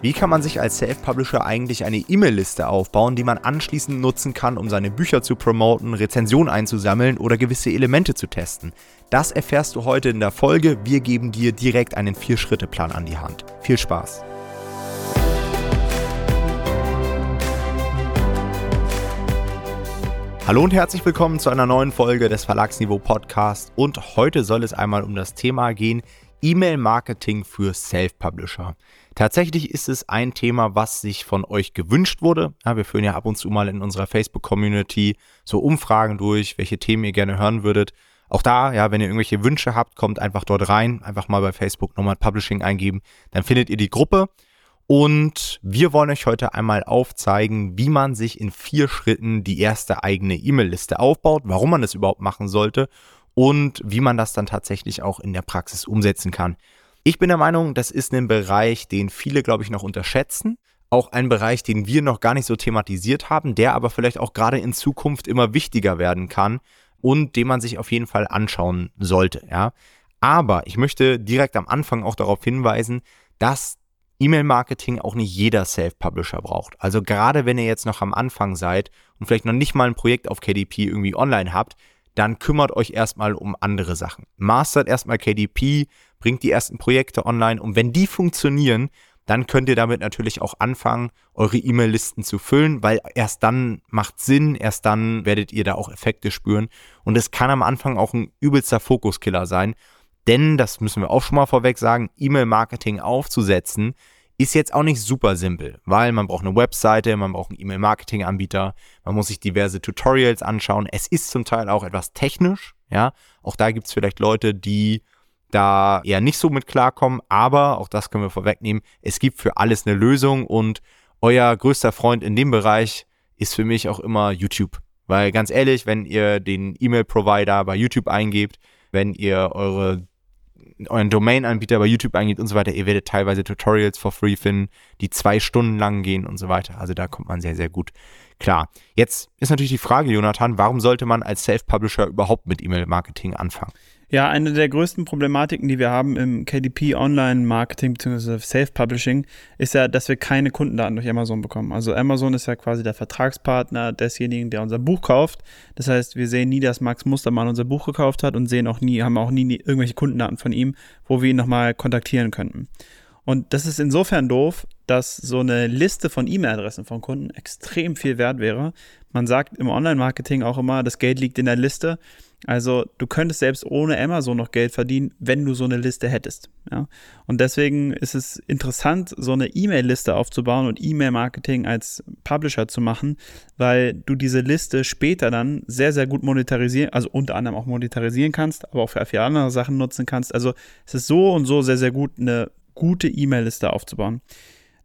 Wie kann man sich als Self-Publisher eigentlich eine E-Mail-Liste aufbauen, die man anschließend nutzen kann, um seine Bücher zu promoten, Rezensionen einzusammeln oder gewisse Elemente zu testen? Das erfährst du heute in der Folge. Wir geben dir direkt einen Vier-Schritte-Plan an die Hand. Viel Spaß! Hallo und herzlich willkommen zu einer neuen Folge des Verlagsniveau Podcasts und heute soll es einmal um das Thema gehen, E-Mail-Marketing für Self-Publisher. Tatsächlich ist es ein Thema, was sich von euch gewünscht wurde. Ja, wir führen ja ab und zu mal in unserer Facebook-Community so Umfragen durch, welche Themen ihr gerne hören würdet. Auch da, ja, wenn ihr irgendwelche Wünsche habt, kommt einfach dort rein, einfach mal bei Facebook Nomad Publishing eingeben, dann findet ihr die Gruppe. Und wir wollen euch heute einmal aufzeigen, wie man sich in vier Schritten die erste eigene E-Mail-Liste aufbaut, warum man das überhaupt machen sollte und wie man das dann tatsächlich auch in der Praxis umsetzen kann. Ich bin der Meinung, das ist ein Bereich, den viele, glaube ich, noch unterschätzen. Auch ein Bereich, den wir noch gar nicht so thematisiert haben, der aber vielleicht auch gerade in Zukunft immer wichtiger werden kann und den man sich auf jeden Fall anschauen sollte. Ja. Aber ich möchte direkt am Anfang auch darauf hinweisen, dass E-Mail-Marketing auch nicht jeder Self-Publisher braucht. Also gerade wenn ihr jetzt noch am Anfang seid und vielleicht noch nicht mal ein Projekt auf KDP irgendwie online habt, dann kümmert euch erstmal um andere Sachen. Mastert erstmal KDP, bringt die ersten Projekte online und wenn die funktionieren, dann könnt ihr damit natürlich auch anfangen, eure E-Mail-Listen zu füllen, weil erst dann macht Sinn, erst dann werdet ihr da auch Effekte spüren. Und es kann am Anfang auch ein übelster Fokuskiller sein, denn, das müssen wir auch schon mal vorweg sagen, E-Mail-Marketing aufzusetzen, ist jetzt auch nicht super simpel, weil man braucht eine Webseite, man braucht einen E-Mail-Marketing-Anbieter, man muss sich diverse Tutorials anschauen. Es ist zum Teil auch etwas technisch, ja. Auch da gibt es vielleicht Leute, die da eher nicht so mit klarkommen, aber auch das können wir vorwegnehmen. Es gibt für alles eine Lösung und euer größter Freund in dem Bereich ist für mich auch immer YouTube. Weil ganz ehrlich, wenn ihr den E-Mail-Provider bei YouTube eingebt, wenn ihr eure euren Domain-Anbieter bei YouTube eingebt und so weiter, ihr werdet teilweise Tutorials for free finden, die zwei Stunden lang gehen und so weiter. Also da kommt man sehr, sehr gut klar. Jetzt ist natürlich die Frage, Jonathan, warum sollte man als Self-Publisher überhaupt mit E-Mail-Marketing anfangen? Ja, eine der größten Problematiken, die wir haben im KDP Online Marketing bzw. Self-Publishing, ist ja, dass wir keine Kundendaten durch Amazon bekommen. Also Amazon ist ja quasi der Vertragspartner desjenigen, der unser Buch kauft. Das heißt, wir sehen nie, dass Max Mustermann unser Buch gekauft hat und sehen auch nie, haben auch nie irgendwelche Kundendaten von ihm, wo wir ihn nochmal kontaktieren könnten. Und das ist insofern doof, dass so eine Liste von E-Mail-Adressen von Kunden extrem viel wert wäre. Man sagt im Online-Marketing auch immer, das Geld liegt in der Liste. Also du könntest selbst ohne Amazon noch Geld verdienen, wenn du so eine Liste hättest. Ja? Und deswegen ist es interessant, so eine E-Mail-Liste aufzubauen und E-Mail-Marketing als Publisher zu machen, weil du diese Liste später dann sehr, sehr gut monetarisieren, also unter anderem auch monetarisieren kannst, aber auch für viele andere Sachen nutzen kannst. Also es ist so und so sehr, sehr gut, eine gute E-Mail-Liste aufzubauen.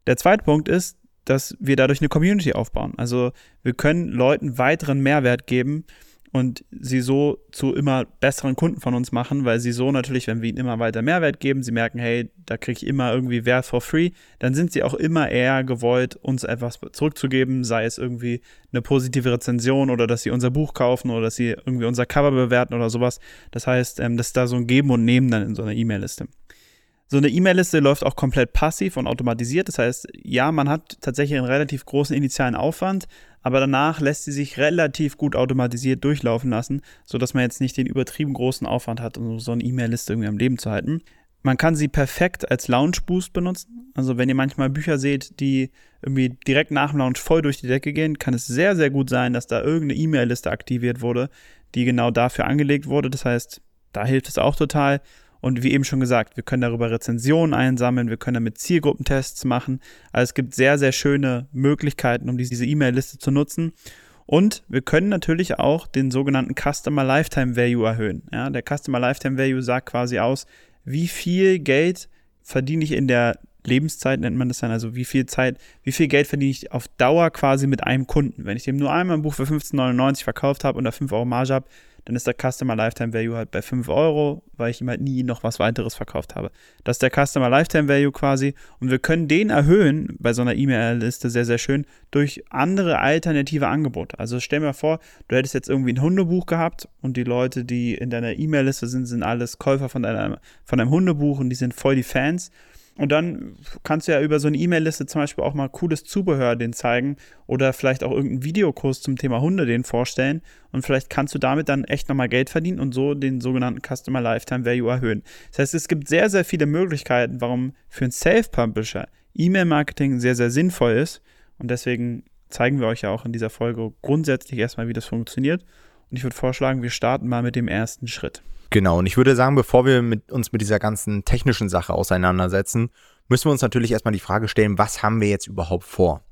Der zweite Punkt ist, dass wir dadurch eine Community aufbauen. Also wir können Leuten weiteren Mehrwert geben und sie so zu immer besseren Kunden von uns machen, weil sie so natürlich, wenn wir ihnen immer weiter Mehrwert geben, sie merken, hey, da kriege ich immer irgendwie Wert for free, dann sind sie auch immer eher gewollt, uns etwas zurückzugeben, sei es irgendwie eine positive Rezension oder dass sie unser Buch kaufen oder dass sie irgendwie unser Cover bewerten oder sowas. Das heißt, ähm, das ist da so ein Geben und Nehmen dann in so einer E-Mail-Liste. So eine E-Mail-Liste läuft auch komplett passiv und automatisiert. Das heißt, ja, man hat tatsächlich einen relativ großen initialen Aufwand, aber danach lässt sie sich relativ gut automatisiert durchlaufen lassen, sodass man jetzt nicht den übertrieben großen Aufwand hat, um so eine E-Mail-Liste irgendwie am Leben zu halten. Man kann sie perfekt als Launch-Boost benutzen. Also wenn ihr manchmal Bücher seht, die irgendwie direkt nach dem Launch voll durch die Decke gehen, kann es sehr, sehr gut sein, dass da irgendeine E-Mail-Liste aktiviert wurde, die genau dafür angelegt wurde. Das heißt, da hilft es auch total. Und wie eben schon gesagt, wir können darüber Rezensionen einsammeln, wir können damit Zielgruppentests machen. Also es gibt sehr, sehr schöne Möglichkeiten, um diese E-Mail-Liste zu nutzen. Und wir können natürlich auch den sogenannten Customer Lifetime Value erhöhen. Ja, der Customer Lifetime Value sagt quasi aus, wie viel Geld verdiene ich in der Lebenszeit, nennt man das dann, also wie viel Zeit, wie viel Geld verdiene ich auf Dauer quasi mit einem Kunden. Wenn ich dem nur einmal ein Buch für 15,99 verkauft habe und da 5 Euro Marge habe, dann ist der Customer Lifetime Value halt bei 5 Euro, weil ich ihm halt nie noch was weiteres verkauft habe. Das ist der Customer Lifetime Value quasi. Und wir können den erhöhen bei so einer E-Mail-Liste sehr, sehr schön durch andere alternative Angebote. Also stell mir vor, du hättest jetzt irgendwie ein Hundebuch gehabt und die Leute, die in deiner E-Mail-Liste sind, sind alles Käufer von, deiner, von deinem Hundebuch und die sind voll die Fans Und dann kannst du ja über so eine E-Mail-Liste zum Beispiel auch mal cooles Zubehör den zeigen oder vielleicht auch irgendeinen Videokurs zum Thema Hunde den vorstellen. Und vielleicht kannst du damit dann echt nochmal Geld verdienen und so den sogenannten Customer Lifetime Value erhöhen. Das heißt, es gibt sehr, sehr viele Möglichkeiten, warum für einen Self-Publisher E-Mail-Marketing sehr, sehr sinnvoll ist. Und deswegen zeigen wir euch ja auch in dieser Folge grundsätzlich erstmal, wie das funktioniert. Und ich würde vorschlagen, wir starten mal mit dem ersten Schritt. Genau, und ich würde sagen, bevor wir mit uns mit dieser ganzen technischen Sache auseinandersetzen, müssen wir uns natürlich erstmal die Frage stellen, was haben wir jetzt überhaupt vor?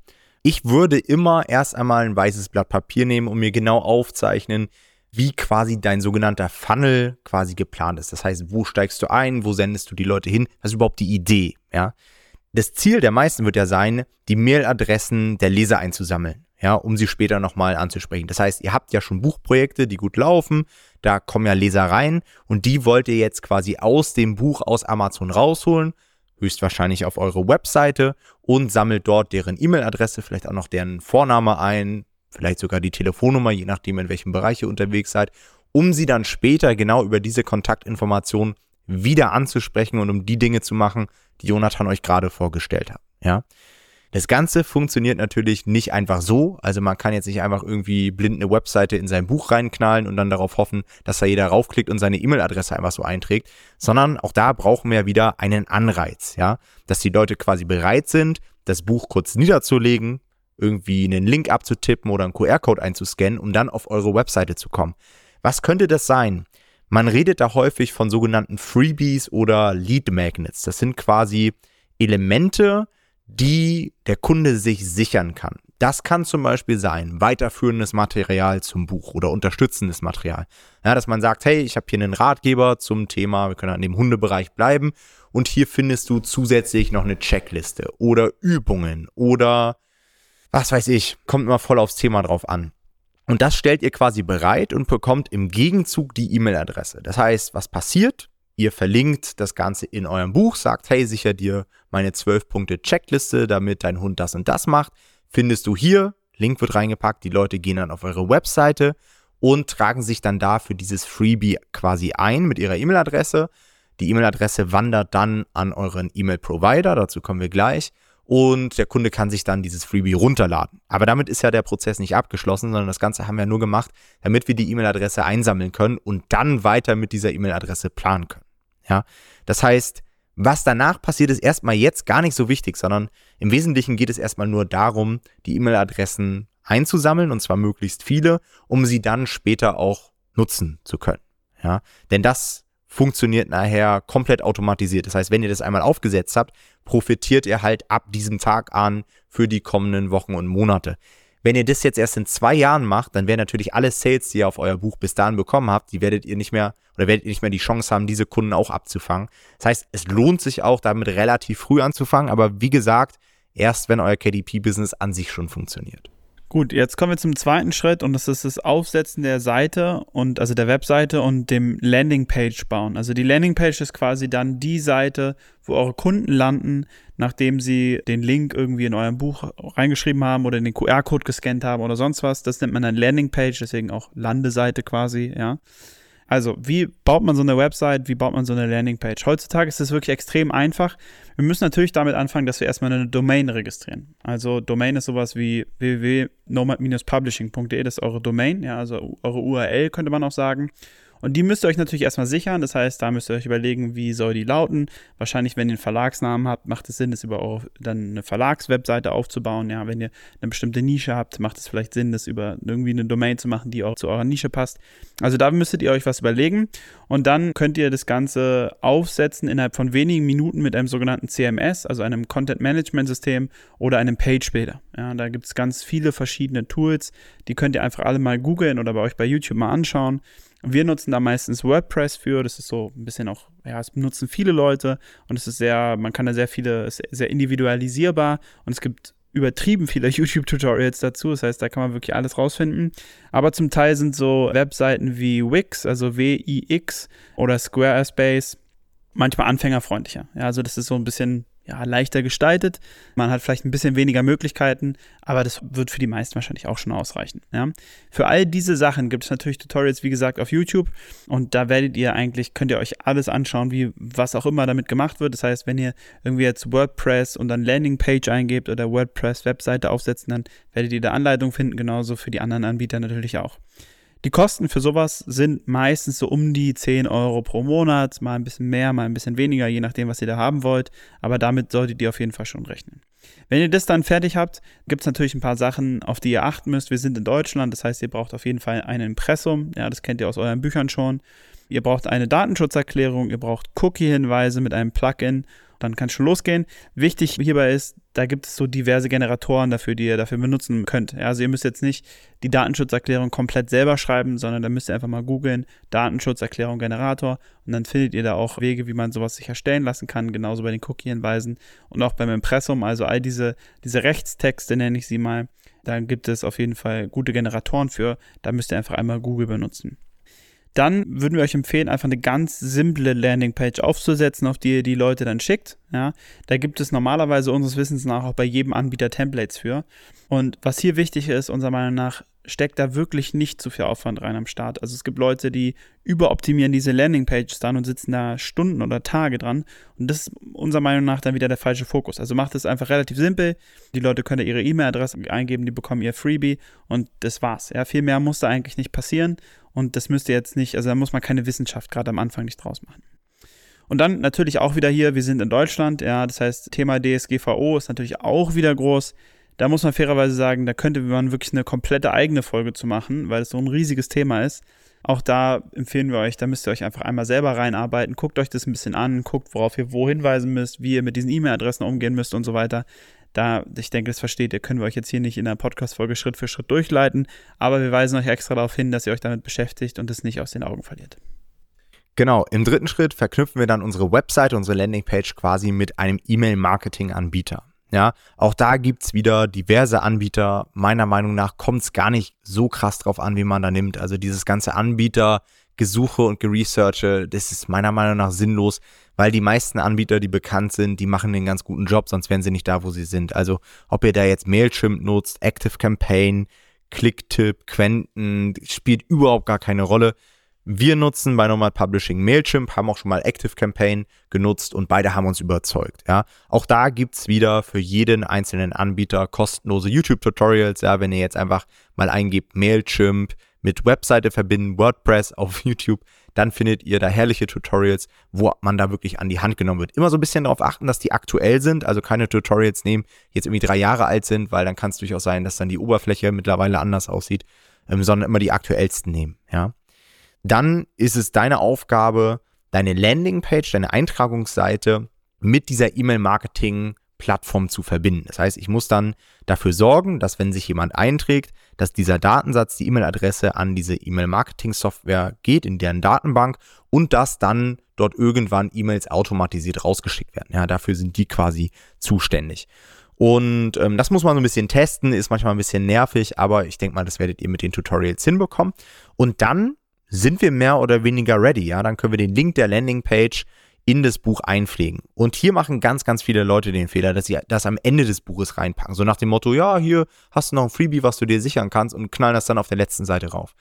Ich würde immer erst einmal ein weißes Blatt Papier nehmen und mir genau aufzeichnen, wie quasi dein sogenannter Funnel quasi geplant ist. Das heißt, wo steigst du ein, wo sendest du die Leute hin? Was ist überhaupt die Idee? Ja? Das Ziel der meisten wird ja sein, die Mailadressen der Leser einzusammeln ja, um sie später nochmal anzusprechen. Das heißt, ihr habt ja schon Buchprojekte, die gut laufen, da kommen ja Leser rein und die wollt ihr jetzt quasi aus dem Buch aus Amazon rausholen, höchstwahrscheinlich auf eure Webseite und sammelt dort deren E-Mail-Adresse, vielleicht auch noch deren Vorname ein, vielleicht sogar die Telefonnummer, je nachdem, in welchem Bereich ihr unterwegs seid, um sie dann später genau über diese Kontaktinformationen wieder anzusprechen und um die Dinge zu machen, die Jonathan euch gerade vorgestellt hat. Ja. Das Ganze funktioniert natürlich nicht einfach so. Also man kann jetzt nicht einfach irgendwie blind eine Webseite in sein Buch reinknallen und dann darauf hoffen, dass da jeder raufklickt und seine E-Mail-Adresse einfach so einträgt, sondern auch da brauchen wir wieder einen Anreiz, ja, dass die Leute quasi bereit sind, das Buch kurz niederzulegen, irgendwie einen Link abzutippen oder einen QR-Code einzuscannen, um dann auf eure Webseite zu kommen. Was könnte das sein? Man redet da häufig von sogenannten Freebies oder Lead Magnets. Das sind quasi Elemente, die der Kunde sich sichern kann. Das kann zum Beispiel sein, weiterführendes Material zum Buch oder unterstützendes Material. Ja, dass man sagt, hey, ich habe hier einen Ratgeber zum Thema, wir können an dem Hundebereich bleiben und hier findest du zusätzlich noch eine Checkliste oder Übungen oder was weiß ich, kommt immer voll aufs Thema drauf an. Und das stellt ihr quasi bereit und bekommt im Gegenzug die E-Mail-Adresse. Das heißt, was passiert? Ihr verlinkt das Ganze in eurem Buch, sagt, hey, sicher dir meine 12 Punkte Checkliste, damit dein Hund das und das macht. Findest du hier, Link wird reingepackt, die Leute gehen dann auf eure Webseite und tragen sich dann da für dieses Freebie quasi ein mit ihrer E-Mail-Adresse. Die E-Mail-Adresse wandert dann an euren E-Mail-Provider, dazu kommen wir gleich. Und der Kunde kann sich dann dieses Freebie runterladen. Aber damit ist ja der Prozess nicht abgeschlossen, sondern das Ganze haben wir nur gemacht, damit wir die E-Mail-Adresse einsammeln können und dann weiter mit dieser E-Mail-Adresse planen können. Ja, das heißt, was danach passiert, ist erstmal jetzt gar nicht so wichtig, sondern im Wesentlichen geht es erstmal nur darum, die E-Mail-Adressen einzusammeln und zwar möglichst viele, um sie dann später auch nutzen zu können. Ja, denn das funktioniert nachher komplett automatisiert. Das heißt, wenn ihr das einmal aufgesetzt habt, profitiert ihr halt ab diesem Tag an für die kommenden Wochen und Monate. Wenn ihr das jetzt erst in zwei Jahren macht, dann werden natürlich alle Sales, die ihr auf euer Buch bis dahin bekommen habt, die werdet ihr nicht mehr oder werdet ihr nicht mehr die Chance haben, diese Kunden auch abzufangen. Das heißt, es lohnt sich auch damit relativ früh anzufangen, aber wie gesagt, erst wenn euer KDP-Business an sich schon funktioniert. Gut, jetzt kommen wir zum zweiten Schritt und das ist das Aufsetzen der Seite und also der Webseite und dem Landingpage bauen. Also die Landingpage ist quasi dann die Seite, wo eure Kunden landen, nachdem sie den Link irgendwie in eurem Buch reingeschrieben haben oder den QR-Code gescannt haben oder sonst was. Das nennt man dann Landingpage, deswegen auch Landeseite quasi, ja. Also, wie baut man so eine Website, wie baut man so eine Landingpage? Heutzutage ist es wirklich extrem einfach. Wir müssen natürlich damit anfangen, dass wir erstmal eine Domain registrieren. Also, Domain ist sowas wie www.nomad-publishing.de, das ist eure Domain, ja, also eure URL könnte man auch sagen. Und die müsst ihr euch natürlich erstmal sichern. Das heißt, da müsst ihr euch überlegen, wie soll die lauten. Wahrscheinlich, wenn ihr einen Verlagsnamen habt, macht es Sinn, das über eure, dann eine Verlagswebseite aufzubauen. Ja, wenn ihr eine bestimmte Nische habt, macht es vielleicht Sinn, das über irgendwie eine Domain zu machen, die auch zu eurer Nische passt. Also da müsstet ihr euch was überlegen. Und dann könnt ihr das Ganze aufsetzen innerhalb von wenigen Minuten mit einem sogenannten CMS, also einem Content Management System oder einem Page Builder. Ja, da gibt es ganz viele verschiedene Tools. Die könnt ihr einfach alle mal googeln oder bei euch bei YouTube mal anschauen. Wir nutzen da meistens WordPress für. Das ist so ein bisschen auch, ja, es benutzen viele Leute und es ist sehr, man kann da sehr viele, ist sehr individualisierbar und es gibt übertrieben viele YouTube-Tutorials dazu. Das heißt, da kann man wirklich alles rausfinden. Aber zum Teil sind so Webseiten wie Wix, also W-I-X oder Squarespace manchmal anfängerfreundlicher. Ja, also das ist so ein bisschen ja, leichter gestaltet. Man hat vielleicht ein bisschen weniger Möglichkeiten, aber das wird für die meisten wahrscheinlich auch schon ausreichen. Ja. Für all diese Sachen gibt es natürlich Tutorials, wie gesagt, auf YouTube und da werdet ihr eigentlich, könnt ihr euch alles anschauen, wie was auch immer damit gemacht wird. Das heißt, wenn ihr irgendwie jetzt WordPress und dann Landingpage eingebt oder WordPress-Webseite aufsetzen, dann werdet ihr da Anleitung finden, genauso für die anderen Anbieter natürlich auch. Die Kosten für sowas sind meistens so um die 10 Euro pro Monat, mal ein bisschen mehr, mal ein bisschen weniger, je nachdem, was ihr da haben wollt. Aber damit solltet ihr auf jeden Fall schon rechnen. Wenn ihr das dann fertig habt, gibt es natürlich ein paar Sachen, auf die ihr achten müsst. Wir sind in Deutschland, das heißt, ihr braucht auf jeden Fall ein Impressum. Ja, das kennt ihr aus euren Büchern schon. Ihr braucht eine Datenschutzerklärung, ihr braucht Cookie-Hinweise mit einem Plugin dann kann es schon losgehen. Wichtig hierbei ist, da gibt es so diverse Generatoren dafür, die ihr dafür benutzen könnt. Also ihr müsst jetzt nicht die Datenschutzerklärung komplett selber schreiben, sondern da müsst ihr einfach mal googeln, Datenschutzerklärung Generator und dann findet ihr da auch Wege, wie man sowas sich erstellen lassen kann, genauso bei den Cookie-Hinweisen und auch beim Impressum, also all diese, diese Rechtstexte nenne ich sie mal, da gibt es auf jeden Fall gute Generatoren für, da müsst ihr einfach einmal Google benutzen dann würden wir euch empfehlen, einfach eine ganz simple Landingpage aufzusetzen, auf die ihr die Leute dann schickt. Ja, da gibt es normalerweise unseres Wissens nach auch bei jedem Anbieter Templates für. Und was hier wichtig ist, unserer Meinung nach, steckt da wirklich nicht zu viel Aufwand rein am Start. Also es gibt Leute, die überoptimieren diese Landingpages dann und sitzen da Stunden oder Tage dran. Und das ist unserer Meinung nach dann wieder der falsche Fokus. Also macht es einfach relativ simpel. Die Leute können ihre E-Mail-Adresse eingeben, die bekommen ihr Freebie und das war's. Ja, viel mehr muss da eigentlich nicht passieren. Und das müsste jetzt nicht, also da muss man keine Wissenschaft gerade am Anfang nicht draus machen. Und dann natürlich auch wieder hier, wir sind in Deutschland, ja, das heißt, Thema DSGVO ist natürlich auch wieder groß. Da muss man fairerweise sagen, da könnte man wirklich eine komplette eigene Folge zu machen, weil es so ein riesiges Thema ist. Auch da empfehlen wir euch, da müsst ihr euch einfach einmal selber reinarbeiten, guckt euch das ein bisschen an, guckt, worauf ihr wo hinweisen müsst, wie ihr mit diesen E-Mail-Adressen umgehen müsst und so weiter. Da, ich denke, das versteht ihr, können wir euch jetzt hier nicht in der Podcast-Folge Schritt für Schritt durchleiten, aber wir weisen euch extra darauf hin, dass ihr euch damit beschäftigt und es nicht aus den Augen verliert. Genau, im dritten Schritt verknüpfen wir dann unsere Website, unsere Landingpage quasi mit einem E-Mail-Marketing-Anbieter. Ja, auch da gibt es wieder diverse Anbieter. Meiner Meinung nach kommt es gar nicht so krass drauf an, wie man da nimmt. Also dieses ganze Anbietergesuche und Geresearche, das ist meiner Meinung nach sinnlos, weil die meisten Anbieter, die bekannt sind, die machen einen ganz guten Job, sonst wären sie nicht da, wo sie sind. Also ob ihr da jetzt Mailchimp nutzt, Active Campaign, Clicktip, Quenten, spielt überhaupt gar keine Rolle. Wir nutzen bei Normal Publishing Mailchimp, haben auch schon mal Active Campaign genutzt und beide haben uns überzeugt. Ja. Auch da gibt es wieder für jeden einzelnen Anbieter kostenlose YouTube-Tutorials. Ja, wenn ihr jetzt einfach mal eingebt Mailchimp mit Webseite verbinden, WordPress auf YouTube, dann findet ihr da herrliche Tutorials, wo man da wirklich an die Hand genommen wird. Immer so ein bisschen darauf achten, dass die aktuell sind, also keine Tutorials nehmen, die jetzt irgendwie drei Jahre alt sind, weil dann kann es durchaus sein, dass dann die Oberfläche mittlerweile anders aussieht, ähm, sondern immer die aktuellsten nehmen. Ja dann ist es deine Aufgabe, deine Landingpage, deine Eintragungsseite mit dieser E-Mail-Marketing Plattform zu verbinden. Das heißt, ich muss dann dafür sorgen, dass wenn sich jemand einträgt, dass dieser Datensatz, die E-Mail-Adresse an diese E-Mail-Marketing-Software geht, in deren Datenbank und dass dann dort irgendwann E-Mails automatisiert rausgeschickt werden. Ja, dafür sind die quasi zuständig. Und ähm, das muss man so ein bisschen testen, ist manchmal ein bisschen nervig, aber ich denke mal, das werdet ihr mit den Tutorials hinbekommen. Und dann sind wir mehr oder weniger ready, ja, dann können wir den Link der Landingpage in das Buch einpflegen. Und hier machen ganz, ganz viele Leute den Fehler, dass sie das am Ende des Buches reinpacken. So nach dem Motto, ja, hier hast du noch ein Freebie, was du dir sichern kannst und knallen das dann auf der letzten Seite rauf.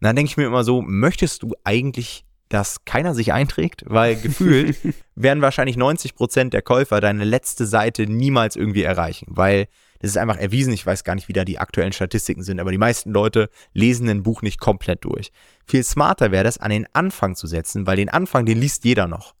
Und dann denke ich mir immer so, möchtest du eigentlich, dass keiner sich einträgt? Weil gefühlt werden wahrscheinlich 90 Prozent der Käufer deine letzte Seite niemals irgendwie erreichen, weil das ist einfach erwiesen. Ich weiß gar nicht, wie da die aktuellen Statistiken sind, aber die meisten Leute lesen ein Buch nicht komplett durch. Viel smarter wäre das, an den Anfang zu setzen, weil den Anfang, den liest jeder noch.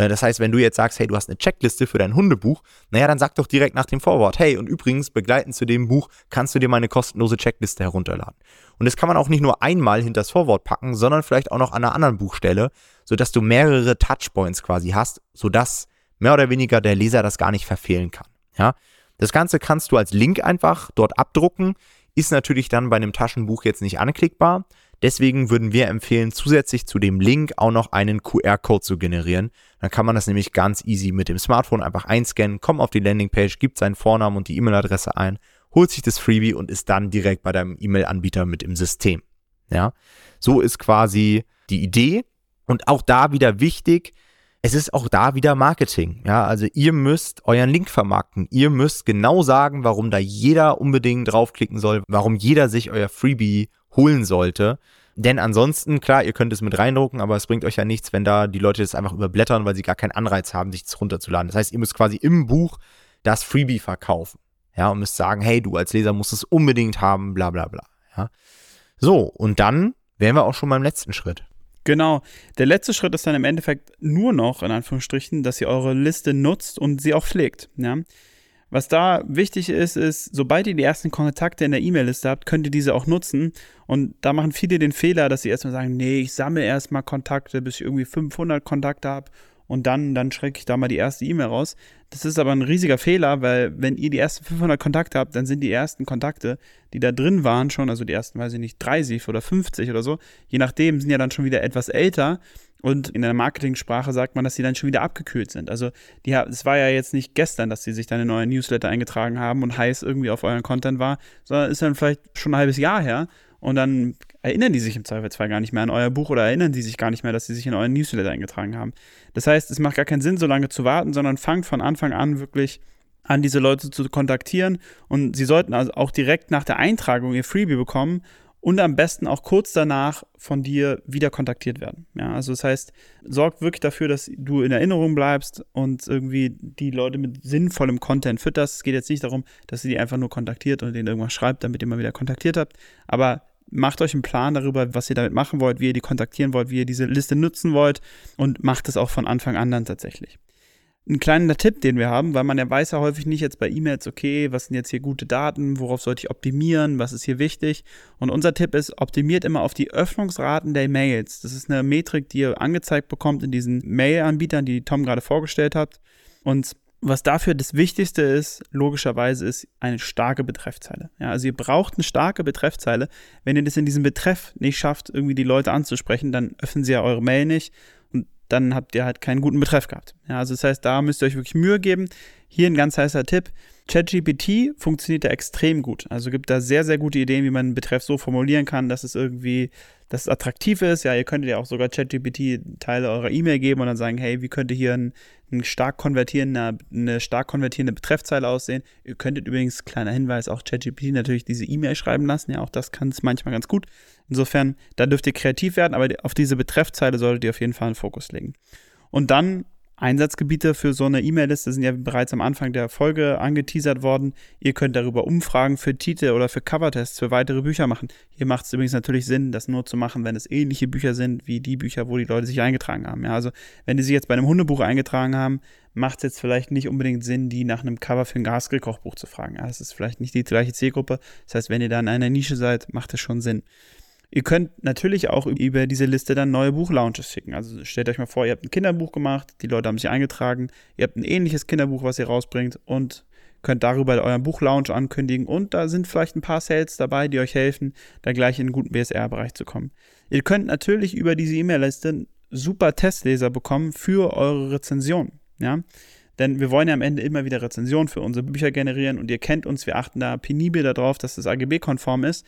Äh, das heißt, wenn du jetzt sagst, hey, du hast eine Checkliste für dein Hundebuch, naja, dann sag doch direkt nach dem Vorwort, hey, und übrigens, begleitend zu dem Buch kannst du dir meine kostenlose Checkliste herunterladen. Und das kann man auch nicht nur einmal hinter das Vorwort packen, sondern vielleicht auch noch an einer anderen Buchstelle, sodass du mehrere Touchpoints quasi hast, sodass mehr oder weniger der Leser das gar nicht verfehlen kann. Ja, das Ganze kannst du als Link einfach dort abdrucken, ist natürlich dann bei einem Taschenbuch jetzt nicht anklickbar. Deswegen würden wir empfehlen, zusätzlich zu dem Link auch noch einen QR-Code zu generieren. Dann kann man das nämlich ganz easy mit dem Smartphone einfach einscannen, kommt auf die Landingpage, gibt seinen Vornamen und die E-Mail-Adresse ein, holt sich das Freebie und ist dann direkt bei deinem E-Mail-Anbieter mit im System. Ja, so ist quasi die Idee. Und auch da wieder wichtig, es ist auch da wieder Marketing. Ja, also ihr müsst euren Link vermarkten. Ihr müsst genau sagen, warum da jeder unbedingt draufklicken soll, warum jeder sich euer Freebie holen sollte. Denn ansonsten, klar, ihr könnt es mit reindrucken, aber es bringt euch ja nichts, wenn da die Leute das einfach überblättern, weil sie gar keinen Anreiz haben, sich das runterzuladen. Das heißt, ihr müsst quasi im Buch das Freebie verkaufen. Ja, und müsst sagen, hey, du als Leser musst es unbedingt haben, bla bla bla. Ja. So, und dann wären wir auch schon beim letzten Schritt. Genau. Der letzte Schritt ist dann im Endeffekt nur noch, in Anführungsstrichen, dass ihr eure Liste nutzt und sie auch pflegt. Ja? Was da wichtig ist, ist, sobald ihr die ersten Kontakte in der E-Mail-Liste habt, könnt ihr diese auch nutzen. Und da machen viele den Fehler, dass sie erstmal sagen, nee, ich sammle erstmal Kontakte, bis ich irgendwie 500 Kontakte habe und dann, dann schrecke ich da mal die erste E-Mail raus. Das ist aber ein riesiger Fehler, weil wenn ihr die ersten 500 Kontakte habt, dann sind die ersten Kontakte, die da drin waren schon, also die ersten, weiß ich nicht, 30 oder 50 oder so, je nachdem, sind ja dann schon wieder etwas älter und in der Marketingsprache sagt man, dass die dann schon wieder abgekühlt sind. Also die, es war ja jetzt nicht gestern, dass die sich dann in euren Newsletter eingetragen haben und heiß irgendwie auf euren Content war, sondern ist dann vielleicht schon ein halbes Jahr her und dann erinnern die sich im Zweifelsfall gar nicht mehr an euer Buch oder erinnern die sich gar nicht mehr, dass sie sich in euren Newsletter eingetragen haben. Das heißt, es macht gar keinen Sinn, so lange zu warten, sondern fangt von Anfang an wirklich an, diese Leute zu kontaktieren und sie sollten also auch direkt nach der Eintragung ihr Freebie bekommen und am besten auch kurz danach von dir wieder kontaktiert werden. Ja, also das heißt, sorgt wirklich dafür, dass du in Erinnerung bleibst und irgendwie die Leute mit sinnvollem Content fütterst. Es geht jetzt nicht darum, dass ihr die einfach nur kontaktiert und denen irgendwas schreibt, damit ihr mal wieder kontaktiert habt, aber macht euch einen Plan darüber, was ihr damit machen wollt, wie ihr die kontaktieren wollt, wie ihr diese Liste nutzen wollt und macht es auch von Anfang an dann tatsächlich. Ein kleiner Tipp, den wir haben, weil man ja weiß ja häufig nicht jetzt bei E-Mails, okay, was sind jetzt hier gute Daten, worauf sollte ich optimieren, was ist hier wichtig. Und unser Tipp ist, optimiert immer auf die Öffnungsraten der Mails. Das ist eine Metrik, die ihr angezeigt bekommt in diesen Mail-Anbietern, die Tom gerade vorgestellt hat. Und was dafür das Wichtigste ist, logischerweise, ist eine starke Betreffzeile. Ja, also ihr braucht eine starke Betreffzeile. Wenn ihr das in diesem Betreff nicht schafft, irgendwie die Leute anzusprechen, dann öffnen sie ja eure Mail nicht und dann habt ihr halt keinen guten Betreff gehabt. Ja, also das heißt, da müsst ihr euch wirklich Mühe geben. Hier ein ganz heißer Tipp. ChatGPT funktioniert da extrem gut. Also gibt da sehr, sehr gute Ideen, wie man einen Betreff so formulieren kann, dass es irgendwie, dass es attraktiv ist. Ja, ihr könntet ja auch sogar ChatGPT Teile eurer E-Mail geben und dann sagen, hey, wie könnte hier ein, ein stark konvertierender, eine stark konvertierende Betreffzeile aussehen? Ihr könntet übrigens, kleiner Hinweis, auch ChatGPT natürlich diese E-Mail schreiben lassen. Ja, auch das kann es manchmal ganz gut. Insofern, da dürft ihr kreativ werden, aber auf diese Betreffzeile solltet ihr auf jeden Fall einen Fokus legen. Und dann Einsatzgebiete für so eine E-Mail-Liste sind ja bereits am Anfang der Folge angeteasert worden. Ihr könnt darüber Umfragen für Titel oder für Covertests für weitere Bücher machen. Hier macht es übrigens natürlich Sinn, das nur zu machen, wenn es ähnliche Bücher sind wie die Bücher, wo die Leute sich eingetragen haben. Ja, also wenn die sich jetzt bei einem Hundebuch eingetragen haben, macht es jetzt vielleicht nicht unbedingt Sinn, die nach einem Cover für ein Gaskell-Kochbuch zu fragen. Ja, das ist vielleicht nicht die gleiche Zielgruppe. Das heißt, wenn ihr da in einer Nische seid, macht es schon Sinn. Ihr könnt natürlich auch über diese Liste dann neue Buchlaunches schicken. Also stellt euch mal vor, ihr habt ein Kinderbuch gemacht, die Leute haben sich eingetragen, ihr habt ein ähnliches Kinderbuch, was ihr rausbringt und könnt darüber euren Buchlaunch ankündigen und da sind vielleicht ein paar Sales dabei, die euch helfen, da gleich in einen guten BSR-Bereich zu kommen. Ihr könnt natürlich über diese E-Mail-Liste super Testleser bekommen für eure Rezension. Ja? Denn wir wollen ja am Ende immer wieder Rezensionen für unsere Bücher generieren und ihr kennt uns, wir achten da penibel darauf, dass das AGB-konform ist.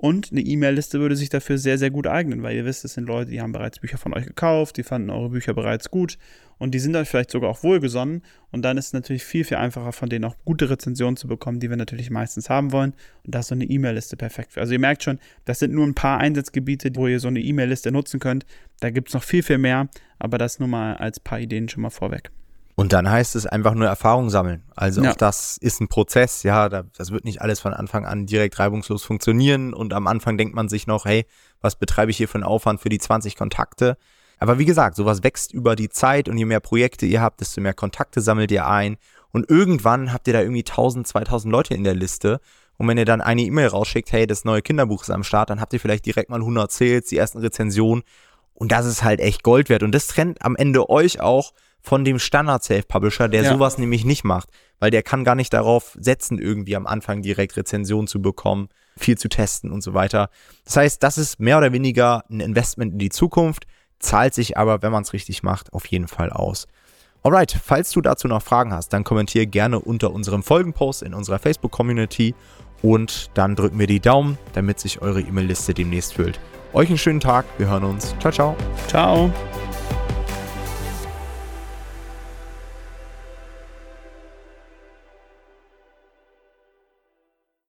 Und eine E-Mail-Liste würde sich dafür sehr, sehr gut eignen, weil ihr wisst, es sind Leute, die haben bereits Bücher von euch gekauft, die fanden eure Bücher bereits gut und die sind euch vielleicht sogar auch wohlgesonnen. Und dann ist es natürlich viel, viel einfacher, von denen auch gute Rezensionen zu bekommen, die wir natürlich meistens haben wollen. Und da ist so eine E-Mail-Liste perfekt für. Also ihr merkt schon, das sind nur ein paar Einsatzgebiete, wo ihr so eine E-Mail-Liste nutzen könnt. Da gibt es noch viel, viel mehr, aber das nur mal als paar Ideen schon mal vorweg. Und dann heißt es einfach nur Erfahrung sammeln. Also ja. auch das ist ein Prozess, ja, das wird nicht alles von Anfang an direkt reibungslos funktionieren und am Anfang denkt man sich noch, hey, was betreibe ich hier für einen Aufwand für die 20 Kontakte? Aber wie gesagt, sowas wächst über die Zeit und je mehr Projekte ihr habt, desto mehr Kontakte sammelt ihr ein und irgendwann habt ihr da irgendwie 1000, 2000 Leute in der Liste und wenn ihr dann eine E-Mail rausschickt, hey, das neue Kinderbuch ist am Start, dann habt ihr vielleicht direkt mal 100 Sales, die ersten Rezensionen und das ist halt echt Gold wert und das trennt am Ende euch auch von dem Standard-Self-Publisher, der ja. sowas nämlich nicht macht, weil der kann gar nicht darauf setzen, irgendwie am Anfang direkt Rezensionen zu bekommen, viel zu testen und so weiter. Das heißt, das ist mehr oder weniger ein Investment in die Zukunft, zahlt sich aber, wenn man es richtig macht, auf jeden Fall aus. Alright, falls du dazu noch Fragen hast, dann kommentiere gerne unter unserem Folgenpost in unserer Facebook-Community und dann drücken wir die Daumen, damit sich eure E-Mail-Liste demnächst füllt. Euch einen schönen Tag, wir hören uns. Ciao, ciao. Ciao.